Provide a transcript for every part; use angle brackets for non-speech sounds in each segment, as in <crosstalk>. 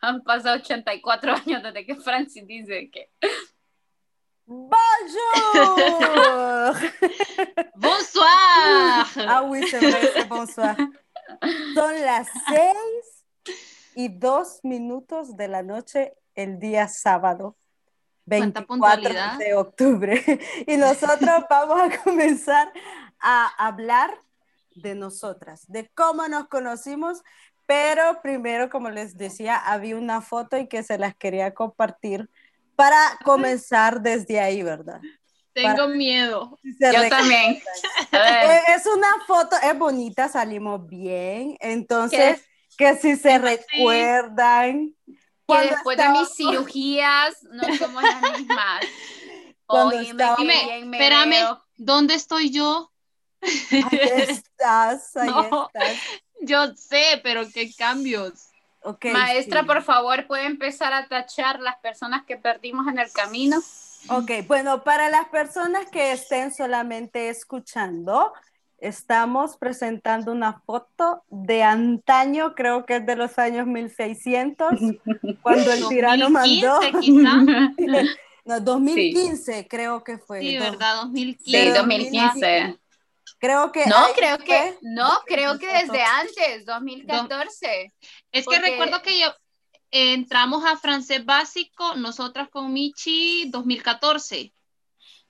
Han pasado 84 <laughs> años desde que Francis dice que. ¡Bonjour! <laughs> ¡Bonsoir! Ah oui, c'est vrai, c'est bonsoir. Son las seis y dos minutos de la noche el día sábado. 24 de octubre. Y nosotros <laughs> vamos a comenzar a hablar de nosotras, de cómo nos conocimos, pero primero, como les decía, había una foto y que se las quería compartir para comenzar desde ahí, ¿verdad? Tengo miedo. Yo también. <laughs> Es una foto, es bonita, salimos bien, entonces, que si se recuerdan... Que después de mis cirugías no somos las mismas. <laughs> Cuando estaba... Espérame, ¿dónde estoy yo? Ahí estás, <laughs> ahí estás. Yo sé, pero qué cambios. Okay, Maestra, por favor, ¿puede empezar a tachar las personas que perdimos en el camino? Ok, bueno, para las personas que estén solamente escuchando, estamos presentando una foto de antaño, creo que es de los años 1600, <laughs> cuando el tirano mandó. <laughs> no, 2015 creo que fue. Sí, ¿verdad? 2015. Sí, 2015. Creo que. No, creo que. No, creo que desde antes, 2014. Es que recuerdo que yo entramos a francés básico, nosotras con Michi, 2014.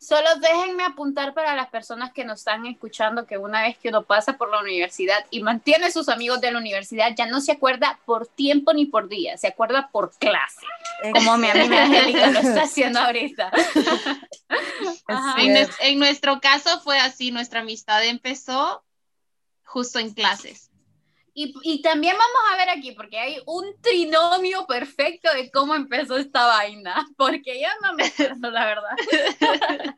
Solo déjenme apuntar para las personas que nos están escuchando que una vez que uno pasa por la universidad y mantiene sus amigos de la universidad, ya no se acuerda por tiempo ni por día, se acuerda por clase, como mi amiga Angélica lo está haciendo ahorita. <laughs> en, en nuestro caso fue así, nuestra amistad empezó justo en clases. Y, y, también vamos a ver aquí, porque hay un trinomio perfecto de cómo empezó esta vaina, <laughs> porque ya no me acuerdo, la verdad. <laughs>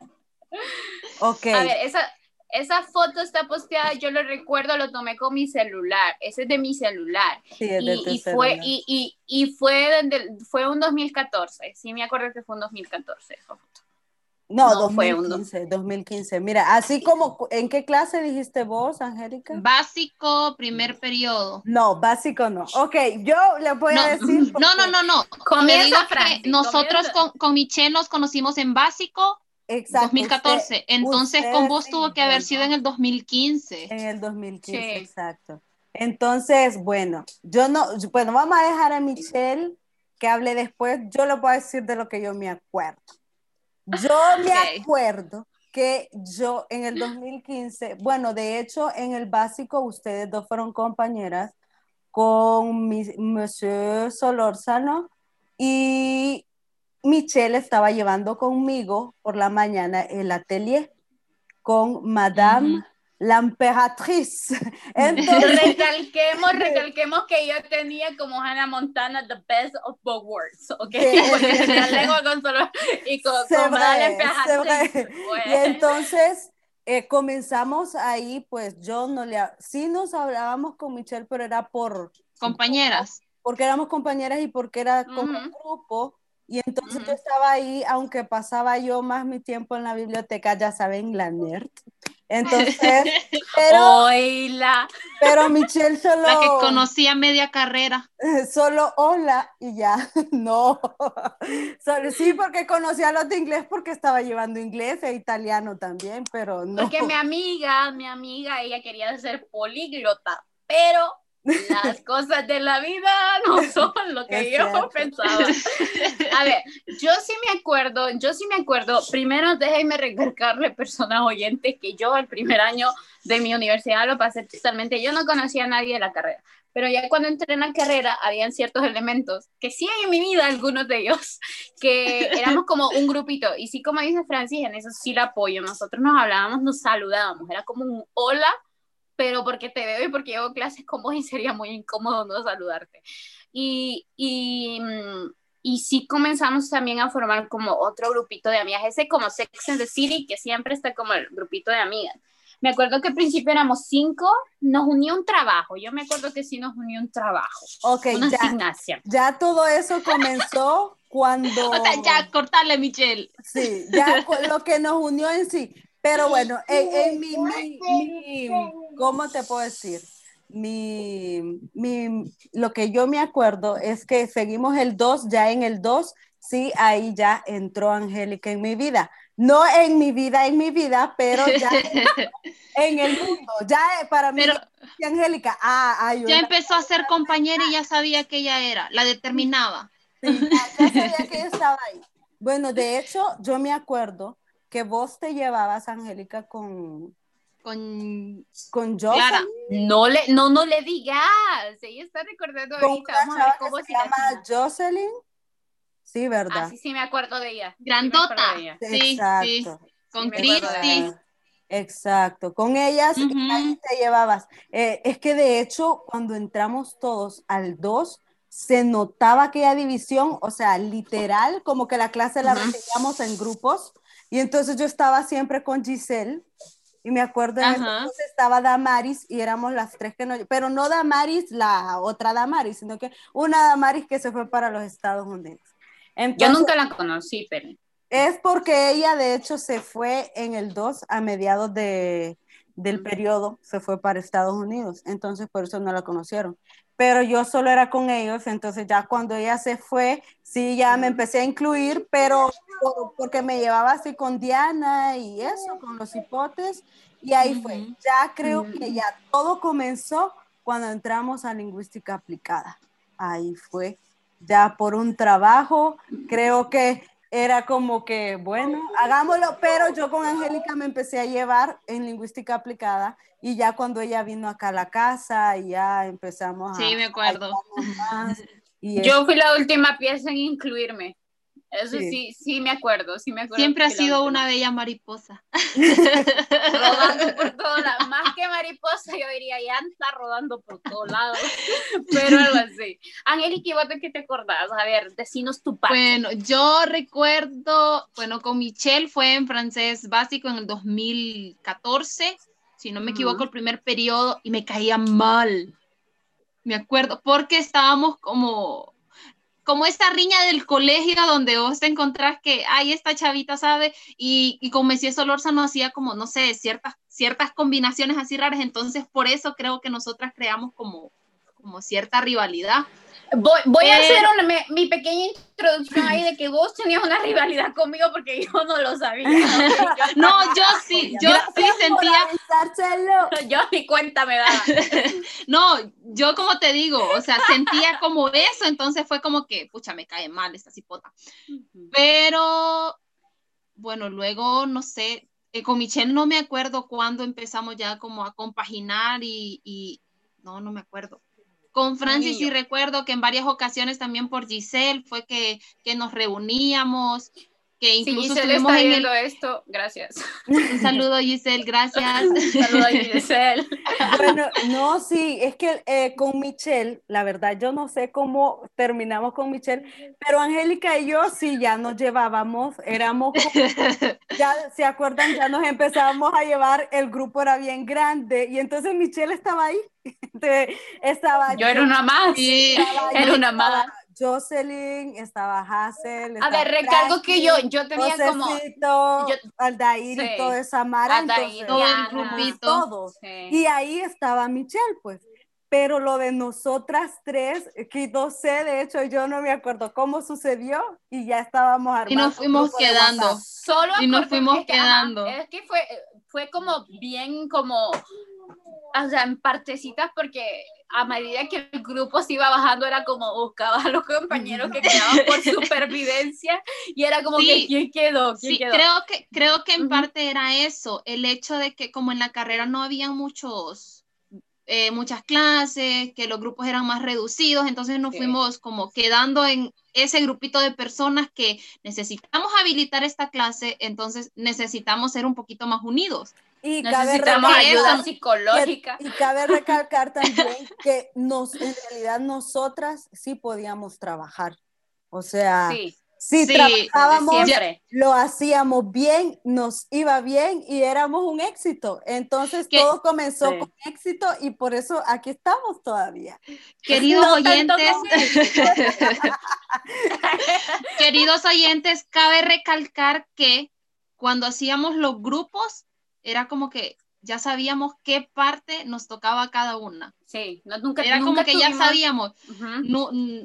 ok. A ver, esa, esa foto está posteada, yo lo recuerdo, lo tomé con mi celular, ese es de mi celular. Sí, es de y, y fue, y, y, y, fue, fue un 2014, sí me acuerdo que fue un 2014 esa foto. No, 2015, 2015. Mira, así como, ¿en qué clase dijiste vos, Angélica? Básico, primer periodo. No, básico no. Ok, yo le voy a decir. No, no, no, no. Comienza nosotros con, con Michelle nos conocimos en básico. Exacto, 2014. Entonces con vos tuvo que haber sido en el 2015. En el 2015, exacto. Entonces, bueno, yo no, bueno, vamos a dejar a Michelle que hable después. Yo le voy a decir de lo que yo me acuerdo. Yo <laughs> me acuerdo que yo en el 2015, bueno, de hecho en el básico ustedes dos fueron compañeras con mi, Monsieur Solórzano y Michelle estaba llevando conmigo por la mañana el atelier con Madame la emperatriz. <laughs> Entonces, recalquemos, recalquemos que yo tenía como Hannah Montana the best of both worlds, ¿ok? <laughs> Porque tenía lengua con solo y con, con la emperatriz. Y entonces eh, comenzamos ahí, pues yo no le, sí nos hablábamos con Michelle, pero era por compañeras. Porque éramos compañeras y porque era como un grupo. Y entonces yo estaba ahí, aunque pasaba yo más mi tiempo en la biblioteca, ya saben, la nerd. Entonces, <laughs> pero, pero Michelle solo... La que conocía media carrera. <laughs> Solo hola y ya, <laughs> no. Solo, sí, porque conocía los de inglés porque estaba llevando inglés e italiano también, pero no. Porque mi amiga, mi amiga, ella quería ser políglota, pero las cosas de la vida no <laughs> son lo que yo pensaba. A ver, yo sí me acuerdo, yo sí me acuerdo, primero déjenme recalcarle personas oyentes que yo el primer año de mi universidad lo pasé totalmente, yo no conocía a nadie de la carrera, pero ya cuando entré en la carrera habían ciertos elementos que sí hay en mi vida, algunos de ellos, que éramos como un grupito, y sí como dice Francis, en eso sí la apoyo, nosotros nos hablábamos, nos saludábamos, era como un hola, pero porque te veo y porque llevo clases con vos y sería muy incómodo no saludarte. Y, y, mm, y sí comenzamos también a formar como otro grupito de amigas, ese como Sex and the City, que siempre está como el grupito de amigas. Me acuerdo que al principio éramos cinco, nos unió un trabajo. Yo me acuerdo que sí nos unió un trabajo. Ok, una ya, asignación. ya todo eso comenzó <laughs> cuando. O sea, ya, cortarle, Michelle. Sí, ya lo que nos unió en sí. Pero bueno, en, en mi, mi, mi, ¿cómo te puedo decir? mi, mi, lo que yo me acuerdo es que seguimos el 2, ya en el 2, sí, ahí ya entró Angélica en mi vida. No en mi vida, en mi vida, pero ya <laughs> en el mundo. Ya para mí, Angélica, ah, ah ya empezó a ser compañera y ya sabía que ella era, la determinaba. Sí, ya, sabía que <laughs> ella estaba ahí. Bueno, de hecho, yo me acuerdo que vos te llevabas, Angélica, con, con, con Jocelyn. No le, no, no le digas. Ella está recordando ahorita. Vamos a ver cómo se llama Jocelyn. Sí, ¿verdad? sí, sí me acuerdo de ella. Grandota. Sí, Exacto. sí. Con Cristi. Exacto, con ellas te llevabas. Eh, es que de hecho, cuando entramos todos al 2, se notaba aquella división, o sea, literal, como que la clase la recibíamos en grupos. Y entonces yo estaba siempre con Giselle y me acuerdo, entonces estaba Damaris y éramos las tres que no, pero no Damaris, la otra Damaris, sino que una Damaris que se fue para los Estados Unidos. Yo nunca la conocí, pero... Es porque ella de hecho se fue en el 2 a mediados de, del periodo, se fue para Estados Unidos, entonces por eso no la conocieron. Pero yo solo era con ellos, entonces ya cuando ella se fue, sí, ya me empecé a incluir, pero porque me llevaba así con Diana y eso, con los hipotes, y ahí fue. Ya creo que ya todo comenzó cuando entramos a lingüística aplicada. Ahí fue, ya por un trabajo, creo que era como que, bueno, hagámoslo, pero yo con Angélica me empecé a llevar en lingüística aplicada y ya cuando ella vino acá a la casa y ya empezamos a... Sí, me acuerdo. yo fui la última pieza en incluirme. Eso sí. sí, me acuerdo, sí me acuerdo. Siempre ha sido una bella mariposa. <laughs> rodando por todos lados. Más que mariposa, yo diría, ya está rodando por todos lados. <laughs> Pero algo así. Angélica, ¿vos de qué te acordás? A ver, decinos tu parte. Bueno, yo recuerdo, bueno, con Michelle fue en francés básico en el 2014, si no me equivoco, el primer periodo, y me caía mal. Me acuerdo, porque estábamos como como esta riña del colegio donde vos te encontrás que, ay, esta chavita sabe, y, y con Messi Solórzano hacía como, no sé, ciertas, ciertas combinaciones así raras, entonces por eso creo que nosotras creamos como, como cierta rivalidad. Voy, a hacer mi pequeña introducción ahí de que vos tenías una rivalidad conmigo porque yo no lo sabía. <laughs> No, yo sí, yo sí sentía. <laughs> Yo ni cuenta me daba. <laughs> No, yo como te digo, o sea, sentía como eso, entonces fue como que, pucha, me cae mal esta cipota. Pero, bueno, luego, no sé, eh, con Michelle no me acuerdo cuándo empezamos ya como a compaginar y, y no, no me acuerdo. Con Francis sí recuerdo que en varias ocasiones también por Giselle fue que, que nos reuníamos, que incluso sí, Giselle está viendo esto, gracias. Un saludo Giselle, gracias. Un saludo Giselle. <laughs> Bueno, no, sí, es que eh, con Michelle, la verdad, yo no sé cómo terminamos con Michelle, pero Angélica y yo sí ya nos llevábamos, éramos, <laughs> ya se acuerdan, ya nos empezábamos a llevar, el grupo era bien grande y entonces Michelle estaba ahí <laughs> estaba yo era una más. Sí, era una más. Jocelyn, estaba Hazel. a ver, recargo que yo, yo tenía como. Yo, Aldair y toda esa mara. todos. Y ahí estaba Michelle, pues. Pero lo de nosotras tres, que no sé, de hecho, yo no me acuerdo cómo sucedió y ya estábamos armando. Y nos fuimos quedando. Solo y nos fuimos quedando. es que fue, fue como bien, como o sea, en partecitas porque a medida que el grupo se iba bajando era como buscaba a los compañeros que quedaban por supervivencia y era como que quién quedó, sí, creo que creo que en parte era eso, el hecho de que como en la carrera no había muchos eh, muchas clases, que los grupos eran más reducidos, entonces nos fuimos como quedando en ese grupito de personas que necesitamos habilitar esta clase, entonces necesitamos ser un poquito más unidos. Y necesitamos ayuda psicológica. Y, cabe recalcar <laughs> también que nos, en realidad nosotras sí podíamos trabajar. O sea, sí. Si trabajábamos, lo hacíamos bien, nos iba bien y éramos un éxito. Entonces todo comenzó con éxito y por eso aquí estamos todavía. Queridos oyentes, <laughs> <laughs> queridos oyentes, cabe recalcar que cuando hacíamos los grupos era como que ya sabíamos qué parte nos tocaba cada una. Sí, nunca Era como que ya sabíamos.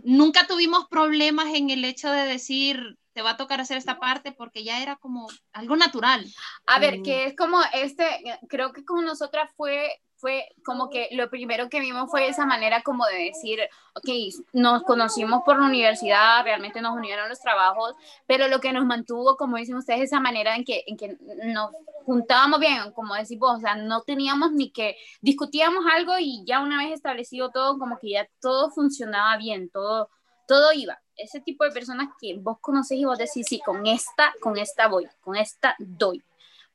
nunca tuvimos problemas en el hecho de decir, te va a tocar hacer esta parte porque ya era como algo natural. A ver, que es como este, creo que con nosotras fue fue como que lo primero que vimos fue esa manera como de decir, ok, nos conocimos por la universidad, realmente nos unieron los trabajos, pero lo que nos mantuvo, como dicen ustedes, esa manera en que, en que nos juntábamos bien, como decimos, o sea, no teníamos ni que discutíamos algo y ya una vez establecido todo, como que ya todo funcionaba bien, todo, todo iba. Ese tipo de personas que vos conocés y vos decís, sí, con esta, con esta voy, con esta doy.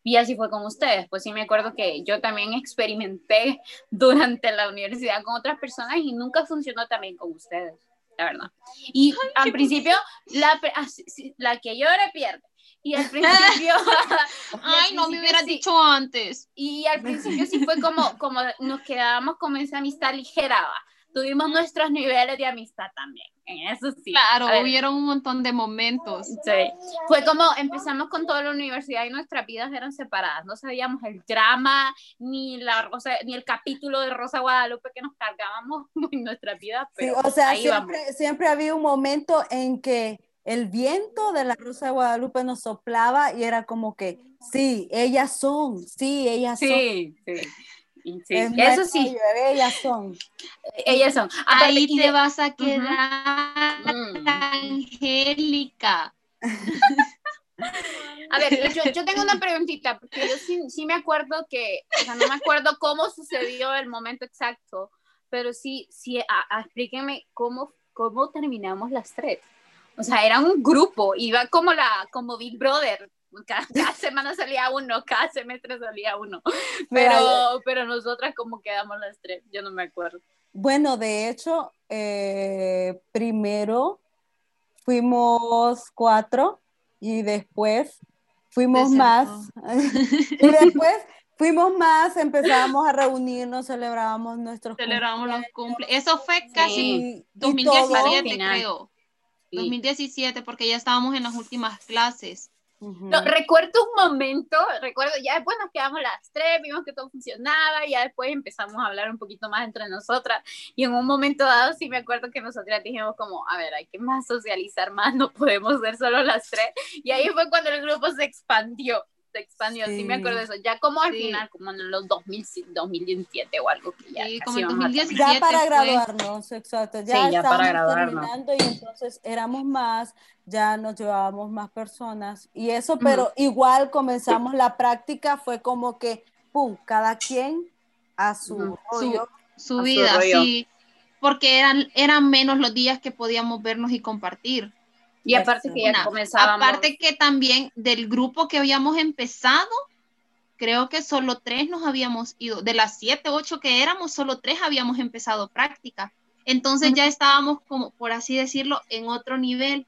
Y así fue con ustedes. Pues sí me acuerdo que yo también experimenté <laughs> durante la universidad con otras personas y nunca funcionó también con ustedes, la verdad. Y al principio, la, la que llora pierde. Y al principio... <laughs> <laughs> Ay, no me hubieras dicho antes. Y al principio sí fue como, como nos quedábamos con esa amistad ligera tuvimos nuestros niveles de amistad también, eso sí. Claro, hubieron un montón de momentos. Sí, fue como empezamos con toda la universidad y nuestras vidas eran separadas, no sabíamos el drama, ni, la Rosa, ni el capítulo de Rosa Guadalupe que nos cargábamos <laughs> en nuestra vida, pero sí, o sea, siempre, siempre había un momento en que el viento de la Rosa de Guadalupe nos soplaba y era como que, sí, ellas son, sí, ellas son. Sí, sí. Sí, eso sí. ellas son. Ellas son. Ahí te vas a quedar, mm. Angélica. A ver, yo, tengo una preguntita, porque yo sí, me acuerdo que, o sea, no me acuerdo cómo sucedió el momento exacto, pero sí, sí, explíquenme cómo, cómo terminamos las tres. O sea, era un grupo, iba como la, como Big Brother, <laughs> cada, semana salía uno, cada semestre salía uno, <laughs> pero, pero nosotras como quedamos las tres, yo no me acuerdo. Bueno, de hecho, eh, primero fuimos cuatro y después fuimos más. <laughs> y después fuimos más, empezamos a reunirnos, celebrábamos nuestros Celebrábamos los cumpleaños. Eso fue casi 2017, creo. 2017, porque ya estábamos en las últimas clases recuerdo un momento, recuerdo, ya después nos quedamos las tres, vimos que todo funcionaba, y ya después empezamos a hablar un poquito más entre nosotras, y en un momento dado sí me acuerdo que nosotras dijimos como, a ver, hay que más socializar más, no podemos ser solo las tres, y ahí fue cuando el grupo se expandió se expandió, sí. me acuerdo de eso, ya como al final, como en los 2000, 2017 o algo que ya. Sí, como en 2017. Ya para graduarnos, exacto, ya, ya para graduarnos. terminando y entonces éramos más, ya nos llevábamos más personas y eso, pero igual comenzamos la práctica, fue como que, pum, cada quien a su rollo. Su, vida, sí, porque eran, eran menos los días que podíamos vernos y compartir. Y aparte que ya comenzábamos. Aparte que también del grupo que habíamos empezado, creo que solo tres nos habíamos ido. De las siete, ocho que éramos, solo tres habíamos empezado práctica. Entonces ya estábamos como, por así decirlo, en otro nivel,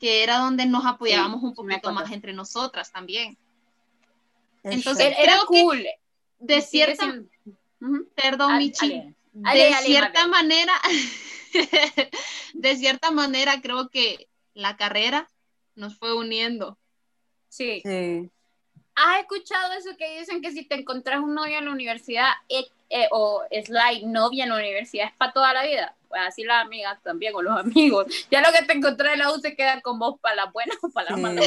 que era donde nos apoyábamos un poquito más entre nosotras también. Entonces era cool. De cierta, perdón, Michi, de cierta manera, <laughs> de cierta manera creo que la carrera nos fue uniendo. Sí. ¿Has escuchado eso que dicen que si te encontrás un novio en la universidad eh, eh, o es like novia en la universidad es para toda la vida? Pues así las amigas también o los amigos. Ya lo que te encontré en la U se queda con vos para la buena o para la mala.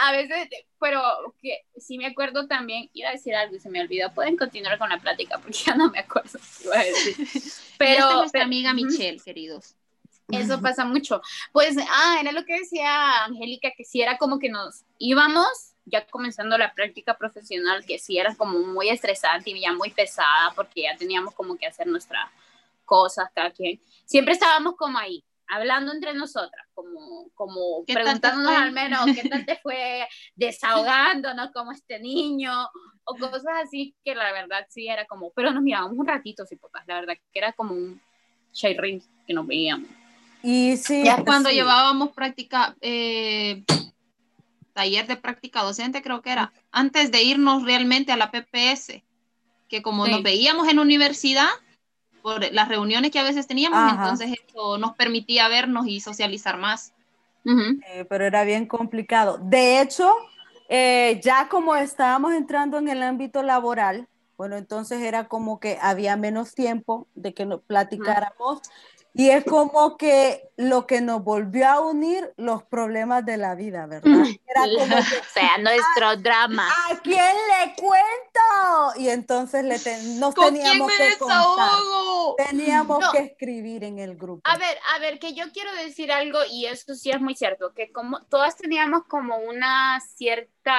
A veces, pero que sí me acuerdo también, iba a decir algo y se me olvidó. Pueden continuar con la plática porque ya no me acuerdo. Iba a decir. <laughs> Pero, nuestra amiga Michelle, queridos. Eso pasa mucho. Pues, ah, era lo que decía Angélica, que si era como que nos íbamos ya comenzando la práctica profesional, que sí era como muy estresante y ya muy pesada, porque ya teníamos como que hacer nuestras cosas cada quien. Siempre estábamos como ahí, hablando entre nosotras, como, como preguntándonos al menos qué tal te fue, desahogándonos como este niño, o cosas así que la verdad sí era como, pero nos mirábamos un ratito, sí, papás, la verdad que era como un ring que nos veíamos. Y sí, ya cuando llevábamos práctica, eh, taller de práctica docente, creo que era, antes de irnos realmente a la PPS, que como nos veíamos en universidad, por las reuniones que a veces teníamos, entonces eso nos permitía vernos y socializar más. Eh, pero era bien complicado. De hecho, eh, ya como estábamos entrando en el ámbito laboral, bueno, entonces era como que había menos tiempo de que nos platicáramos. Y es como que lo que nos volvió a unir los problemas de la vida, ¿verdad? <laughs> Era como que, <laughs> o sea, nuestro drama. ¿A quién le cuento? Y entonces le nos teníamos que contar. Teníamos que escribir en el grupo. A ver, a ver, que yo quiero decir algo y eso sí es muy cierto, que como todas teníamos como una cierta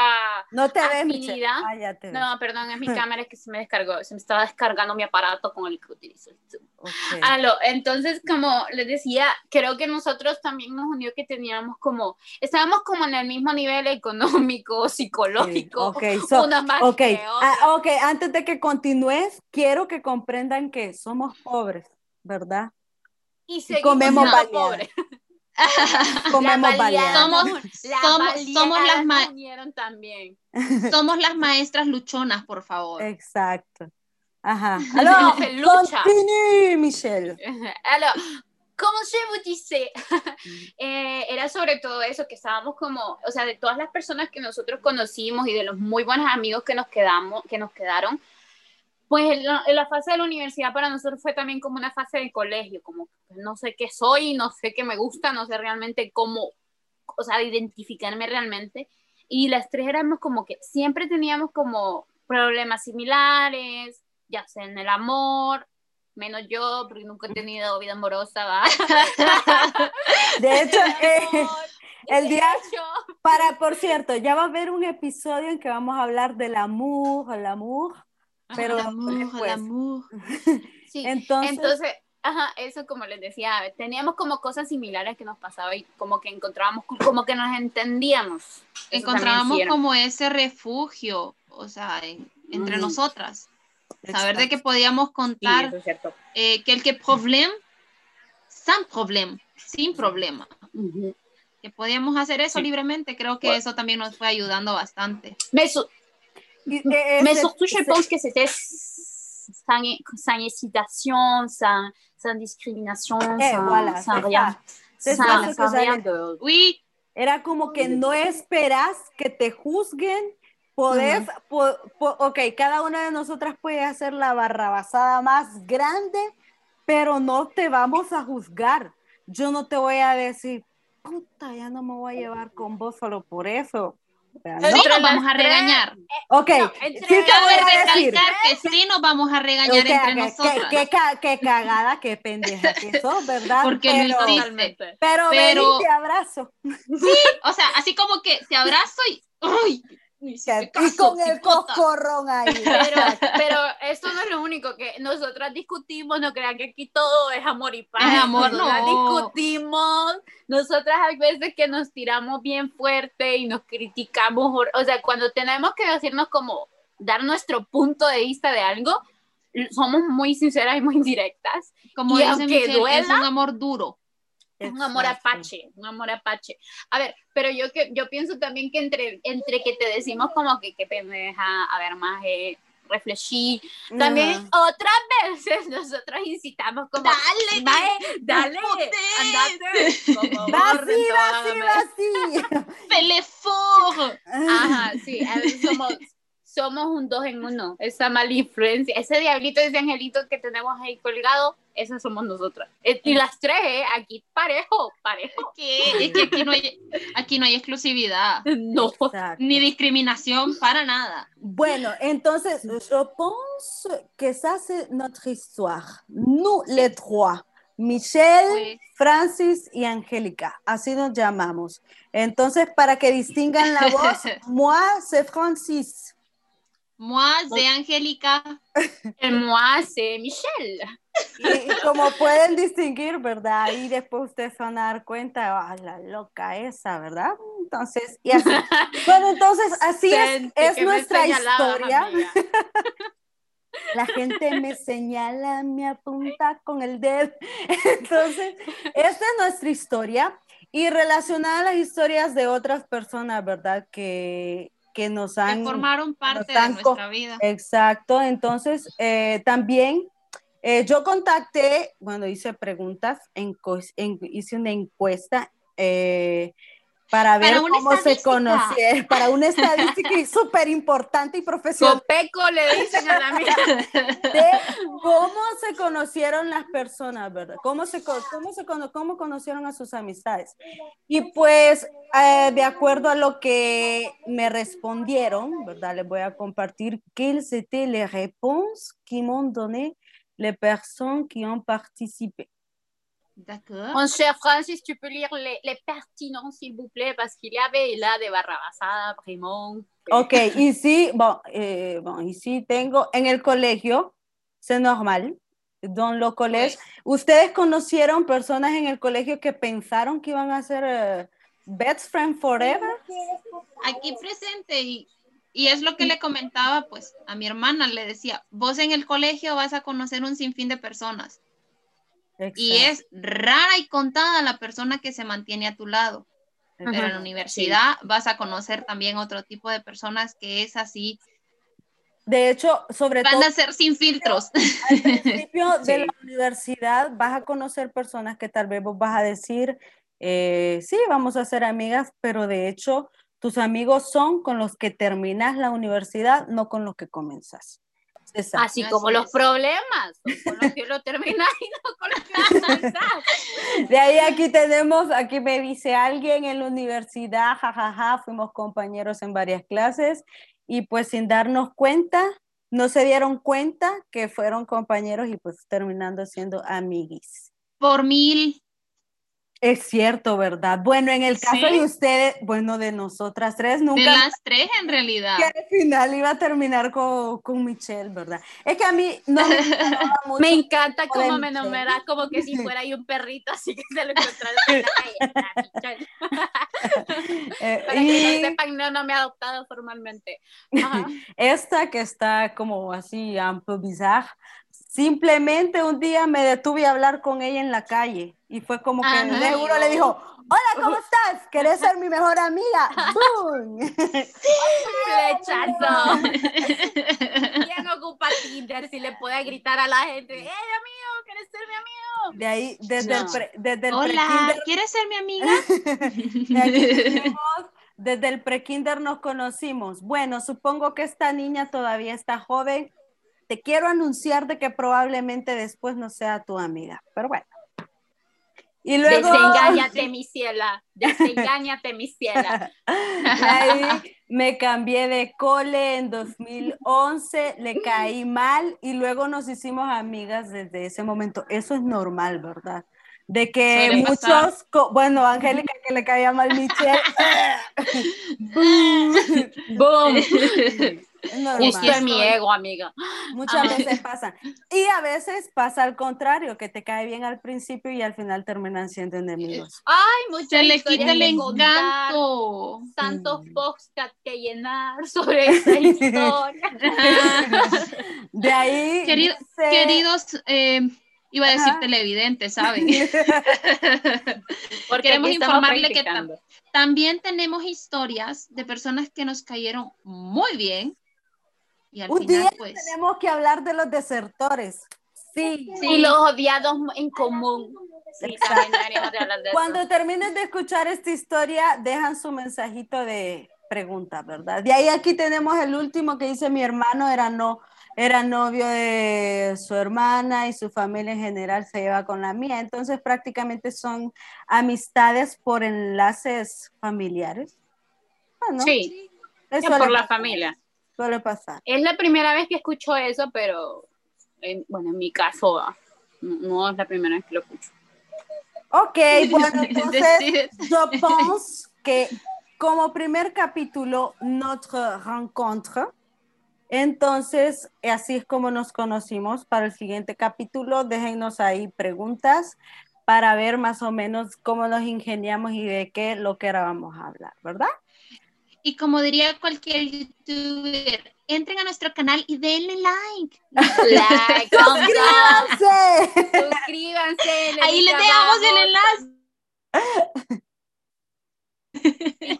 no te afinidad. Ah, no, perdón, es mi <laughs> cámara que se me descargó, se me estaba descargando mi aparato con el que utilizo entonces, como les decía, creo que nosotros también nos unió que teníamos como, estábamos como en el mismo nivel económico, <laughs> psicológico. ok, <laughs> okay. Ah, ok, antes de que continúes, quiero que comprendan que somos pobres, ¿verdad? Y, comemos pobres. <laughs> comemos somos, somos, somos las también. somos las maestras luchonas, por favor. Exacto. Ajá. Continue, Michelle. Alors, como je vous disais, eh, era sobre todo eso, que estábamos como, o sea, de todas las personas que nosotros conocimos y de los muy buenos amigos que nos, quedamos, que nos quedaron, pues la, la fase de la universidad para nosotros fue también como una fase de colegio, como no sé qué soy, no sé qué me gusta, no sé realmente cómo, o sea, identificarme realmente. Y las tres éramos como que siempre teníamos como problemas similares, ya sea en el amor, menos yo, porque nunca he tenido vida amorosa, ¿va? <laughs> De hecho, <laughs> eh, el día, para, por cierto, ya va a haber un episodio en que vamos a hablar del amor, el amor, pero el amor, el amor. Sí, entonces, entonces Ajá, eso como les decía, teníamos como cosas similares que nos pasaba y como que encontrábamos, como que nos entendíamos. Encontrábamos como ese refugio, o sea, entre nosotras. Saber de que podíamos contar eh, que el que problema, sin problema, sin problema. Que podíamos hacer eso libremente, creo que eso también nos fue ayudando bastante. Mais, mais surtout, je pense que c'était sans, sans hésitation, sans, sans discrimination, eh, sans, voilà, sans rien. Sans, sans rien de... Oui. Era como que no esperas que te juzguen Podés, ok, cada una de nosotras puede hacer la barrabasada más grande, pero no te vamos a juzgar. Yo no te voy a decir, puta, ya no me voy a llevar con vos solo por eso. ¿no? Sí, nos vamos a regañar. Ok, sí te voy a decir. que sí nos vamos a regañar entre nosotros. Qué, cagada, qué pendeja que sos, ¿verdad? Porque pero, lo hiciste. Pero, pero te abrazo. Sí, o sea, así como que te abrazo y... ¡Uy! Y con el coscorrón ahí. <laughs> Pero, pero esto no es lo único que nosotras discutimos, no crean que aquí todo es amor y paz. Es amor, nosotras discutimos, nosotras hay veces que nos tiramos bien fuerte y nos criticamos, o sea, cuando tenemos que decirnos como dar nuestro punto de vista de algo, somos muy sinceras y muy directas. Como y aunque duela, es un amor duro un amor apache, un amor apache. A ver, pero yo que yo pienso también que entre, entre que te decimos como que qué pendeja, a ver, más eh, reflexí. También otras veces <laughs> nosotros incitamos como dale, dale, andate, así, así, así. Ajá, sí, a ver, somos somos un dos en uno, esa mala influencia, ese diablito, ese angelito que tenemos ahí colgado, esas somos nosotras. Eh, y las tres, ¿eh? aquí parejo, parejo. Es que aquí no hay, aquí no hay exclusividad. <laughs> No. Ni discriminación para nada. Bueno, entonces, je pense que ça c'est notre histoire. Nous, les trois. Michelle, Francis y Angélica, así nos llamamos. Entonces, para que distingan la voz, <laughs> moi, c'est Francis. Moi, c'est Angélica. Moi, c'est Michelle. Y, como pueden distinguir, ¿verdad? Y después ustedes van a dar cuenta, ah, la loca esa, ¿verdad? Entonces, y así. <laughs> Bueno, entonces, así es, es nuestra historia. <laughs> La gente me señala, me apunta con el dedo. <laughs> Entonces, esta es nuestra historia. Y relacionada a las historias de otras personas, ¿verdad? Que, que nos han... Que formaron parte de nuestra vida. Exacto, entonces eh, también eh, yo contacté, bueno, hice preguntas, en, hice una encuesta eh, para ver cómo se conocía, para una estadística súper importante y profesional. Copeco le dicen a la mía. De cómo se conocieron las personas, ¿verdad? Cómo, se, cómo, se, cómo conocieron a sus amistades. Y pues, eh, de acuerdo a lo que me respondieron, ¿verdad? Les voy a compartir quelles étaient les réponses qui m'ont donné les personnes qui ont participé. D'accord. Mon cher Francis, tu peux lire les, les pertinents, s'il vous plaît, parce qu'il y avait là de barrabasada, vraiment. Ok, ici, bon, eh, bon, ici tengo, en el colegio, c'est normal, dans le collège. ¿Ustedes conocieron personas en el colegio que pensaron que iban a ser uh, best friend forever? Aquí presente y, y es lo que le comentaba pues a mi hermana, le decía, vos en el colegio vas a conocer un sinfín de personas. Exacto. Y es rara y contada la persona que se mantiene a tu lado. Pero en la universidad sí. vas a conocer también otro tipo de personas que es así. De hecho, sobre Van todo. Van a ser sin filtros. Al principio <laughs> sí. de la universidad vas a conocer personas que tal vez vos vas a decir, eh, sí, vamos a ser amigas, pero de hecho tus amigos son con los que terminas la universidad, no con los que comenzas. Exacto. Así como los problemas, con los que lo <laughs> no con los que avanzas. De ahí aquí tenemos, aquí me dice alguien en la universidad, jajaja, ja, ja, fuimos compañeros en varias clases y pues sin darnos cuenta, no se dieron cuenta que fueron compañeros y pues terminando siendo amiguis. Por mil. Es cierto, ¿verdad? Bueno, en el caso ¿Sí? de ustedes, bueno, de nosotras tres, nunca... De las tres, en realidad. Que al final iba a terminar con, con Michelle, ¿verdad? Es que a mí no me, <laughs> mucho me encanta cómo me nombra, como que si fuera yo un perrito, así que se lo encontrara en la calle. <laughs> <laughs> eh, Para y... que no sepan, no, no me ha adoptado formalmente. Ajá. Esta que está como así, un poco bizarra, Simplemente un día me detuve a hablar con ella en la calle y fue como que Ajá, seguro le dijo, hola, ¿cómo estás? ¿Querés ser mi mejor amiga? ¡Boom! <laughs> ¡Flechazo! <laughs> ¿Quién ocupa Tinder si le puede gritar a la gente, ¡eh, amigo, quieres ser mi amigo! De ahí, desde no. el, pre, desde el Hola, ¿quieres ser mi amiga? <laughs> de desde el prekinder nos conocimos. Bueno, supongo que esta niña todavía está joven te quiero anunciar de que probablemente después no sea tu amiga, pero bueno. Y luego... Desengáñate, <laughs> mi ciela, desengáñate, mi ciela. <laughs> Ahí me cambié de cole en 2011, le caí mal y luego nos hicimos amigas desde ese momento. Eso es normal, ¿verdad? De que Suele muchos, bueno, Angélica que le caía mal Michelle. <laughs> ¡Boom! Justo en mi ego, amiga. Muchas veces pasa. Y a veces pasa al contrario, que te cae bien al principio y al final terminan siendo enemigos. Ay, muchas Se le quita el encanto. Tantos mm. que llenar sobre esa <laughs> historia. <laughs> De ahí. Querido, dice... Queridos. Eh, Iba a decir Ajá. televidente, ¿saben? <laughs> Porque queremos informarle que tam también tenemos historias de personas que nos cayeron muy bien. Y al Un final, día pues... tenemos que hablar de los desertores. Sí. sí. Y los odiados en común. Sí, de Cuando terminen de escuchar esta historia, dejan su mensajito de pregunta, ¿verdad? De ahí aquí tenemos el último que dice mi hermano era no era novio de su hermana y su familia en general se lleva con la mía. Entonces prácticamente son amistades por enlaces familiares. Bueno, sí, es por la familia. Suele pasar. Es la primera vez que escucho eso, pero en, bueno, en mi caso no es la primera vez que lo escucho. Ok, <laughs> bueno, entonces yo pienso que como primer capítulo, notre rencontre, entonces, así es como nos conocimos. Para el siguiente capítulo, déjennos ahí preguntas para ver más o menos cómo nos ingeniamos y de qué lo que era vamos a hablar, ¿verdad? Y como diría cualquier youtuber, entren a nuestro canal y denle like. like <laughs> ¡Suscríbanse! Suscríbanse. Ahí les dejamos el enlace.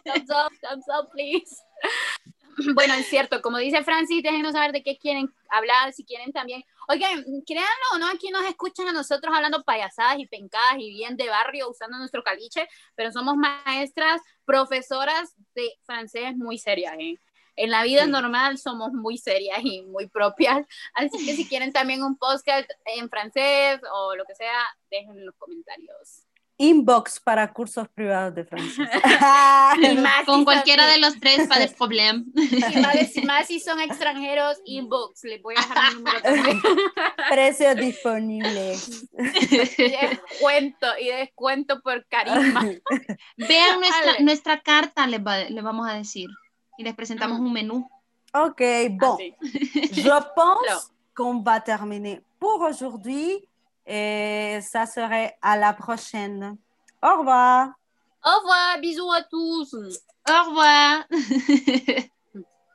thumbs up, thumbs up, please. bueno, es cierto, como dice Francis, déjenos saber de qué quieren hablar, si quieren también. Oigan, créanlo o no, aquí nos escuchan a nosotros hablando payasadas y pencadas y bien de barrio usando nuestro caliche, pero somos maestras, profesoras francés muy serias, ¿eh? En la vida normal somos muy serias y muy propias, así que si quieren también un podcast en francés o lo que sea, déjenlo en los comentarios inbox para cursos privados de francés. <laughs> con cualquiera de los tres va de <laughs> problema. Y más, si son extranjeros, inbox, les voy a dejar mi número <laughs> también. Precios disponibles. Descuento y descuento por carisma. Vean nuestra, nuestra carta, les, vamos a decir. Y les presentamos un menú. Ok, bon. Je pense qu'on va terminer pour aujourd'hui. Et ça serait à la prochaine. Au revoir. Au revoir, bisous à tous. Au revoir. <laughs>